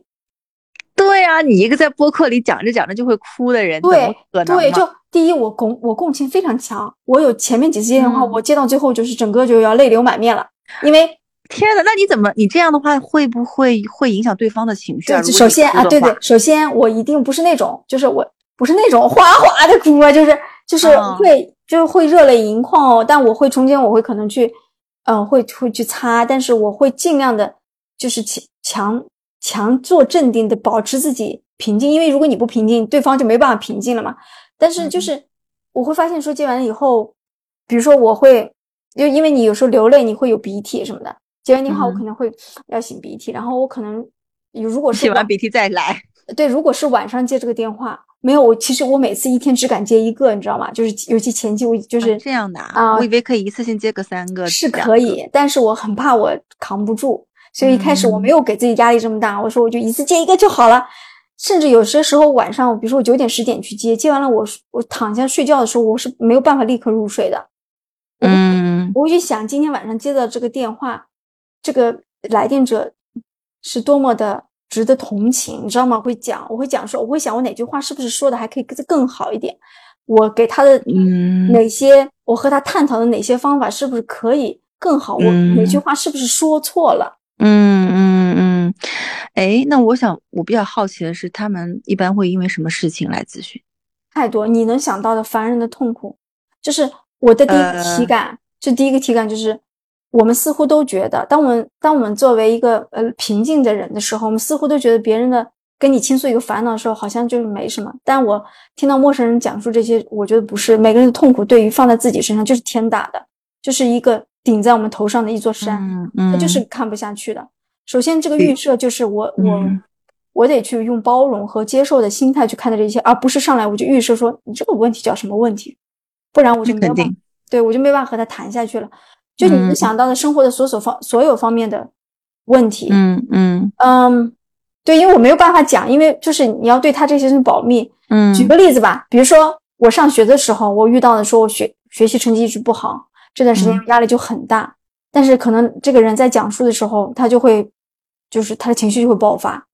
对呀，你一个在播客里讲着讲着就会哭的人，对对，就第一，我共我共情非常强，我有前面几次接电话，我接到最后就是整个就要泪流满面了，因为天呐，那你怎么你这样的话会不会会影响对方的情绪啊？首先啊，对对，首先我一定不是那种，就是我不是那种哗哗的哭啊，就是就是会就是会热泪盈眶哦。但我会中间我会可能去，呃，会会去擦，但是我会尽量的，就是强强强做镇定的，保持自己平静。因为如果你不平静，对方就没办法平静了嘛。但是就是我会发现说接完了以后，比如说我会，因为因为你有时候流泪，你会有鼻涕什么的。接完电话，我可能会要擤鼻涕，然后我可能如果是擤完鼻涕再来。对，如果是晚上接这个电话，没有我，其实我每次一天只敢接一个，你知道吗？就是尤其前期我就是这样的啊，我以为可以一次性接个三个，是可以，但是我很怕我扛不住，所以一开始我没有给自己压力这么大，我说我就一次接一个就好了。甚至有些时候晚上，比如说我九点十点去接，接完了我我躺下睡觉的时候，我是没有办法立刻入睡的。嗯，我会去想今天晚上接到这个电话。这个来电者是多么的值得同情，你知道吗？会讲，我会讲说，我会想我哪句话是不是说的还可以更更好一点？我给他的嗯哪些，我和他探讨的哪些方法是不是可以更好？我哪句话是不是说错了？嗯嗯嗯。哎，那我想我比较好奇的是，他们一般会因为什么事情来咨询？太多，你能想到的凡人的痛苦，就是我的第一个体感，这第一个体感就是。我们似乎都觉得，当我们当我们作为一个呃平静的人的时候，我们似乎都觉得别人的跟你倾诉一个烦恼的时候，好像就是没什么。但我听到陌生人讲述这些，我觉得不是每个人的痛苦，对于放在自己身上就是天大的，就是一个顶在我们头上的一座山，他就是看不下去的。首先，这个预设就是我我我得去用包容和接受的心态去看待这一切，而不是上来我就预设说你这个问题叫什么问题，不然我就没有办法，对我就没办法和他谈下去了。就你能想到的生活的所所方所有方面的问题，嗯嗯嗯，对，因为我没有办法讲，因为就是你要对他这些东西保密。嗯，举个例子吧，比如说我上学的时候，我遇到的说我学学习成绩一直不好，这段时间压力就很大。但是可能这个人在讲述的时候，他就会就是他的情绪就会爆发。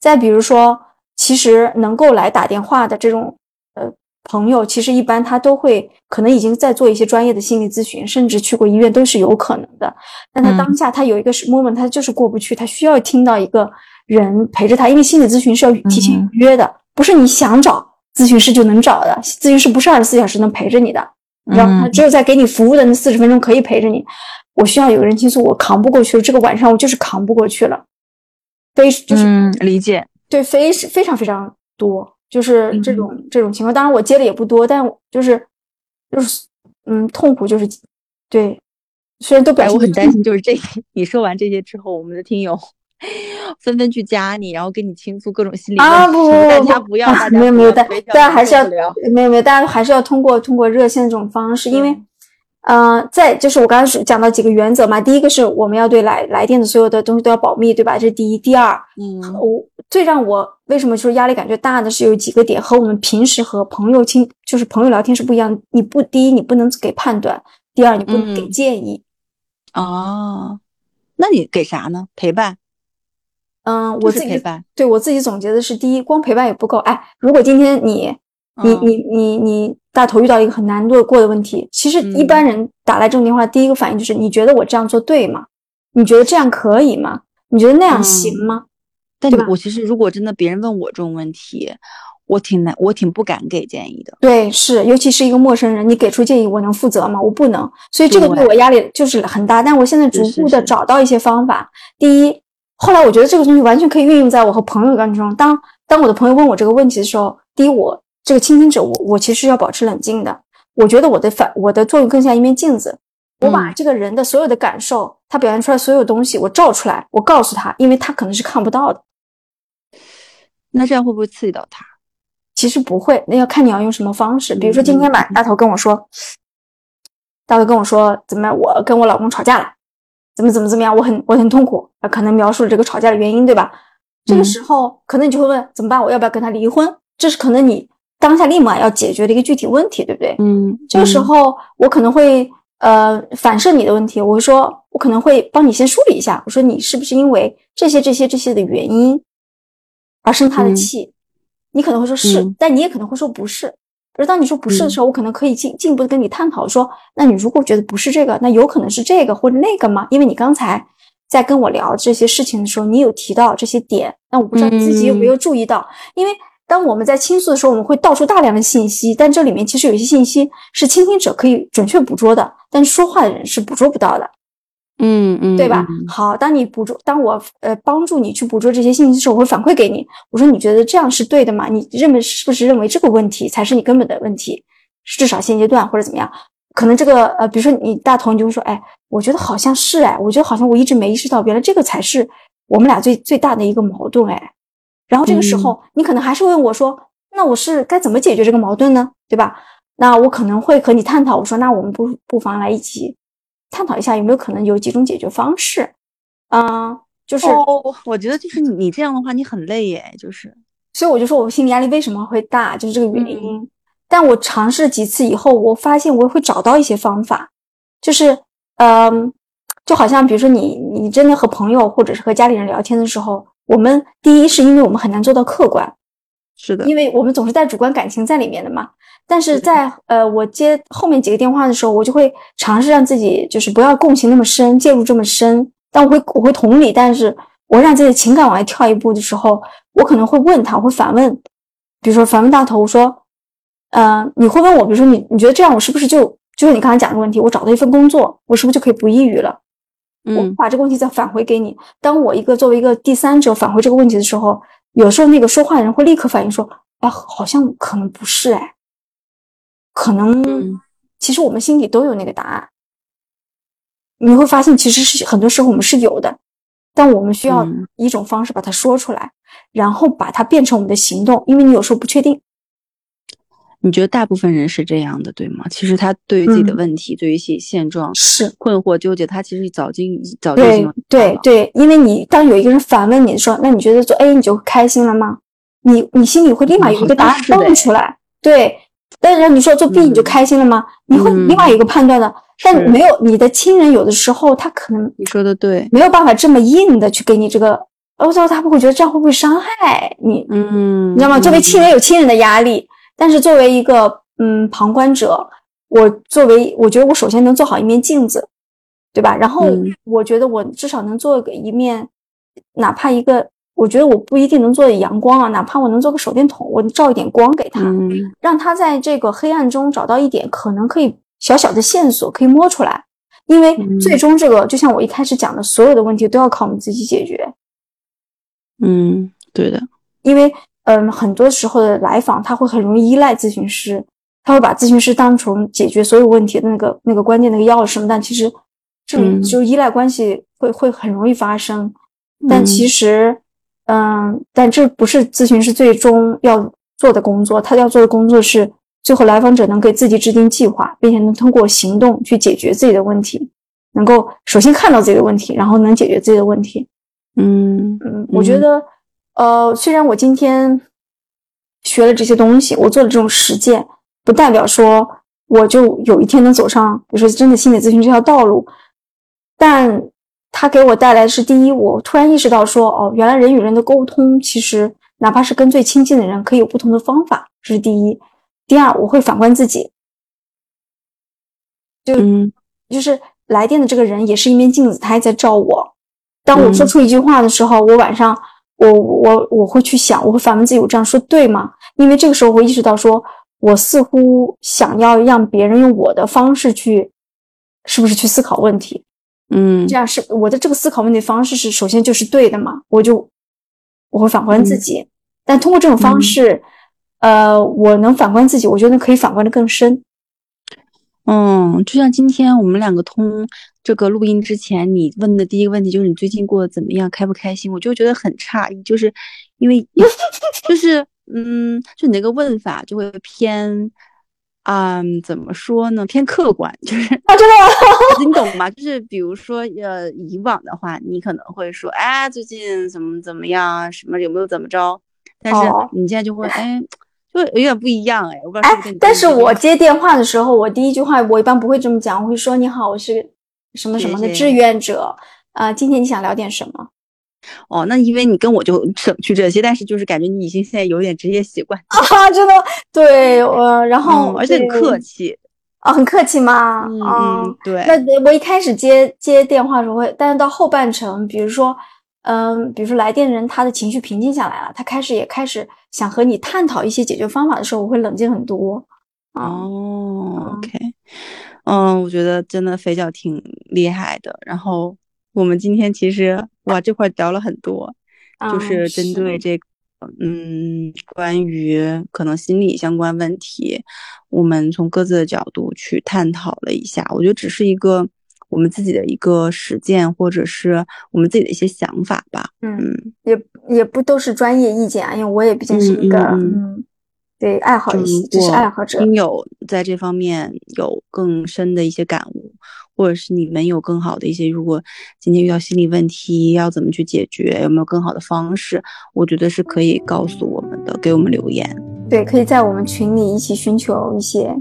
再比如说，其实能够来打电话的这种呃。朋友其实一般他都会可能已经在做一些专业的心理咨询，甚至去过医院都是有可能的。但他当下他有一个 moment，他就是过不去，他需要听到一个人陪着他，因为心理咨询是要提前预约的，不是你想找咨询师就能找的。咨询师不是二十四小时能陪着你的，然后他只有在给你服务的那四十分钟可以陪着你。我需要有个人倾诉，我扛不过去了，这个晚上我就是扛不过去了，非就是理解，对，非非常非常多。就是这种这种情况，当然我接的也不多，但就是就是嗯，痛苦就是对，虽然都表我很担心，就是这你说完这些之后，我们的听友纷纷去加你，然后跟你倾诉各种心理啊不不不，大家不要，没有没有，大大家还是要没有没有，大家还是要通过通过热线这种方式，因为。嗯，再就是我刚才讲到几个原则嘛，第一个是我们要对来来电的所有的东西都要保密，对吧？这是第一。第二，嗯，我最让我为什么说压力感觉大的是有几个点和我们平时和朋友亲就是朋友聊天是不一样。你不第一你不能给判断，第二你不能给建议。哦，那你给啥呢？陪伴。嗯，我自己陪伴。对我自己总结的是，第一，光陪伴也不够。哎，如果今天你。你你你你大头遇到一个很难度过的问题，其实一般人打来这种电话，第一个反应就是你觉得我这样做对吗？你觉得这样可以吗？你觉得那样行吗？但我其实如果真的别人问我这种问题，我挺难，我挺不敢给建议的。对，是，尤其是一个陌生人，你给出建议，我能负责吗？我不能，所以这个对我压力就是很大。但我现在逐步的找到一些方法。第一，后来我觉得这个东西完全可以运用在我和朋友当中。当当我的朋友问我这个问题的时候，第一我。这个倾听者，我我其实要保持冷静的。我觉得我的反我的作用更像一面镜子，我把这个人的所有的感受，他表现出来所有东西，我照出来，我告诉他，因为他可能是看不到的。那这样会不会刺激到他？其实不会，那要看你要用什么方式。比如说今天晚上，大头跟我说，大头跟我说怎么我跟我老公吵架了，怎么怎么怎么样，我很我很痛苦，可能描述了这个吵架的原因，对吧？这个时候可能你就会问怎么办？我要不要跟他离婚？这是可能你。当下立马要解决的一个具体问题，对不对？嗯，这个时候我可能会呃反射你的问题，我会说，我可能会帮你先梳理一下，我说你是不是因为这些这些这些的原因而生他的气？你可能会说是，但你也可能会说不是。而当你说不是的时候，我可能可以进进一步的跟你探讨说，那你如果觉得不是这个，那有可能是这个或者那个吗？因为你刚才在跟我聊这些事情的时候，你有提到这些点，但我不知道你自己有没有注意到，因为当我们在倾诉的时候，我们会道出大量的信息，但这里面其实有一些信息是倾听者可以准确捕捉的，但说话的人是捕捉不到的。嗯嗯，对吧？好，当你捕捉，当我呃帮助你去捕捉这些信息的时候，我会反馈给你。我说你觉得这样是对的吗？你认为是不是认为这个问题才是你根本的问题？至少现阶段或者怎么样？可能这个呃，比如说你大头，你就会说，哎，我觉得好像是哎，我觉得好像我一直没意识到，原来这个才是我们俩最最大的一个矛盾哎。然后这个时候，你可能还是问我说，那我是该怎么解决这个矛盾呢？对吧？那我可能会和你探讨，我说那我们不不妨来一起。探讨一下有没有可能有几种解决方式，啊，就是我觉得就是你这样的话你很累耶，就是，所以我就说我心理压力为什么会大，就是这个原因。但我尝试几次以后，我发现我会找到一些方法，就是，嗯，就好像比如说你你真的和朋友或者是和家里人聊天的时候，我们第一是因为我们很难做到客观，是的，因为我们总是带主观感情在里面的嘛。但是在呃，我接后面几个电话的时候，我就会尝试让自己就是不要共情那么深，介入这么深。但我会我会同理，但是我让自己的情感往外跳一步的时候，我可能会问他，我会反问，比如说反问大头，我说，呃，你会问我，比如说你你觉得这样，我是不是就就是你刚才讲的问题，我找到一份工作，我是不是就可以不抑郁了？嗯，我把这个问题再返回给你。当我一个作为一个第三者返回这个问题的时候，有时候那个说话的人会立刻反应说，哎，好像可能不是，哎。可能，其实我们心里都有那个答案。你会发现，其实是很多时候我们是有的，但我们需要一种方式把它说出来，然后把它变成我们的行动。因为你有时候不确定。你觉得大部分人是这样的，对吗？其实他对于自己的问题，对于一些现状是困惑纠结，他其实早经早就已经对对，因为你当有一个人反问你说：“那你觉得做 A 你就开心了吗？”你你心里会立马有一个答案蹦出来，对。但是你说做 B 你就开心了吗？你会另外一个判断的。但没有你的亲人，有的时候他可能你说的对，没有办法这么硬的去给你这个。我操，他不会觉得这样会不会伤害你？嗯，你知道吗？作为亲人有亲人的压力，但是作为一个嗯旁观者，我作为我觉得我首先能做好一面镜子，对吧？然后我觉得我至少能做个一面，哪怕一个。我觉得我不一定能做阳光啊，哪怕我能做个手电筒，我照一点光给他，让他在这个黑暗中找到一点可能可以小小的线索，可以摸出来。因为最终这个就像我一开始讲的，所有的问题都要靠我们自己解决。嗯，对的。因为嗯，很多时候的来访他会很容易依赖咨询师，他会把咨询师当成解决所有问题的那个那个关键那个钥匙，但其实这里就依赖关系会会很容易发生，但其实。嗯，但这不是咨询师最终要做的工作，他要做的工作是最后来访者能给自己制定计划，并且能通过行动去解决自己的问题，能够首先看到自己的问题，然后能解决自己的问题。嗯嗯，我觉得，呃，虽然我今天学了这些东西，我做了这种实践，不代表说我就有一天能走上，比如说真的心理咨询这条道路，但。他给我带来的是第一，我突然意识到说，哦，原来人与人的沟通，其实哪怕是跟最亲近的人，可以有不同的方法，这是第一。第二，我会反观自己，就就是来电的这个人也是一面镜子，他还在照我。当我说出一句话的时候，我晚上我我我会去想，我会反问自己，我这样说对吗？因为这个时候我意识到，说我似乎想要让别人用我的方式去，是不是去思考问题？嗯，这样是我的这个思考问题方式是首先就是对的嘛？我就我会反观自己，但通过这种方式，呃，我能反观自己，我觉得可以反观的更深。嗯，就像今天我们两个通这个录音之前，你问的第一个问题就是你最近过得怎么样，开不开心？我就觉得很诧异，就是因为 *laughs* 就是嗯，就你那个问法就会偏。嗯，怎么说呢？偏客观，就是啊，真的，*laughs* 你懂吗？就是比如说，呃，以往的话，你可能会说，哎，最近怎么怎么样，什么有没有怎么着？但是你现在就会，哎，就有点不一样，哎，我不知道是不是。但是我接电话的时候，我第一句话我一般不会这么讲，我会说，你好，我是什么什么的志愿者，啊，今天你想聊点什么？哦，那因为你跟我就省去这些，但是就是感觉你已经现在有点职业习惯啊，真的，对，我然后而且很客气啊，很客气吗？嗯嗯，对。那我一开始接接电话的时候会，但是到后半程，比如说，嗯，比如说来电人他的情绪平静下来了，他开始也开始想和你探讨一些解决方法的时候，我会冷静很多。哦，OK，嗯，我觉得真的肥脚挺厉害的。然后我们今天其实哇，这块聊了很多，就是针对这个。嗯，关于可能心理相关问题，我们从各自的角度去探讨了一下。我觉得只是一个我们自己的一个实践，或者是我们自己的一些想法吧。嗯，也也不都是专业意见啊，因为我也毕竟是一个嗯。对爱好一些，只是爱好者。听友在这方面有更深的一些感悟，或者是你们有更好的一些，如果今天遇到心理问题，要怎么去解决？有没有更好的方式？我觉得是可以告诉我们的，给我们留言。对，可以在我们群里一起寻求一些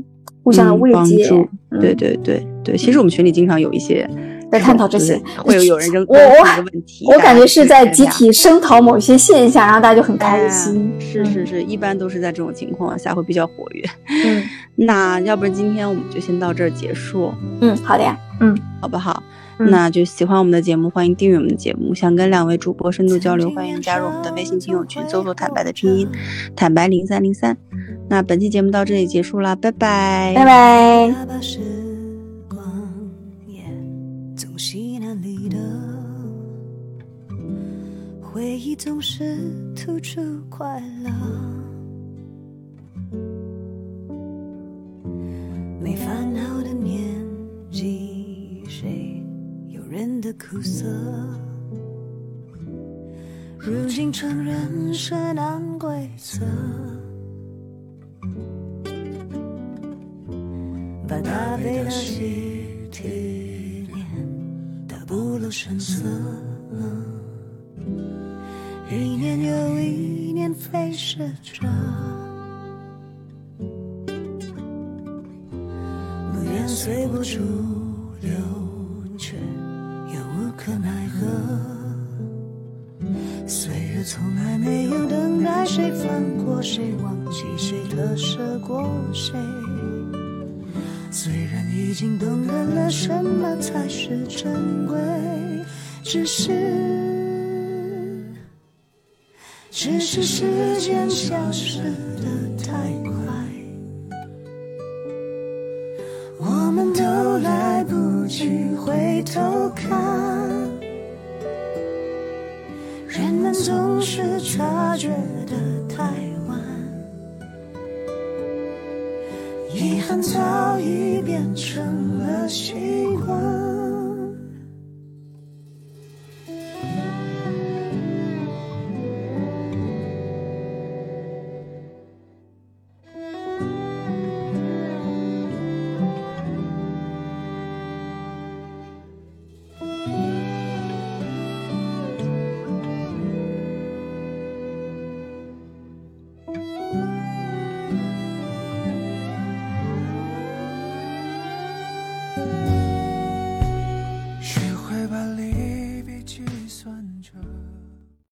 互相的慰藉。对对对对，其实我们群里经常有一些。在探讨这些，会有有人扔 *laughs* 我我问题，我感觉是在集体声讨某些现象，然后大家就很开心。是是是，一般都是在这种情况下会比较活跃。嗯，那要不然今天我们就先到这儿结束。嗯，好的呀。嗯，好不好？那就喜欢我们的节目，欢迎订阅我们的节目。想跟两位主播深度交流，欢迎加入我们的微信听友群，搜索“坦白”的拼音“坦白零三零三”。那本期节目到这里结束了，拜拜，拜拜。忆总是突出快乐，没烦恼的年纪，谁有人的苦涩？如今承认是难规则，把大悲的喜体验的不露声色。飞逝着，不愿随波逐流，却又无可奈何。岁月从来没有等待谁放过谁，忘记谁割舍过谁。虽然已经懂得了什么才是珍贵，只是。只是时间消失。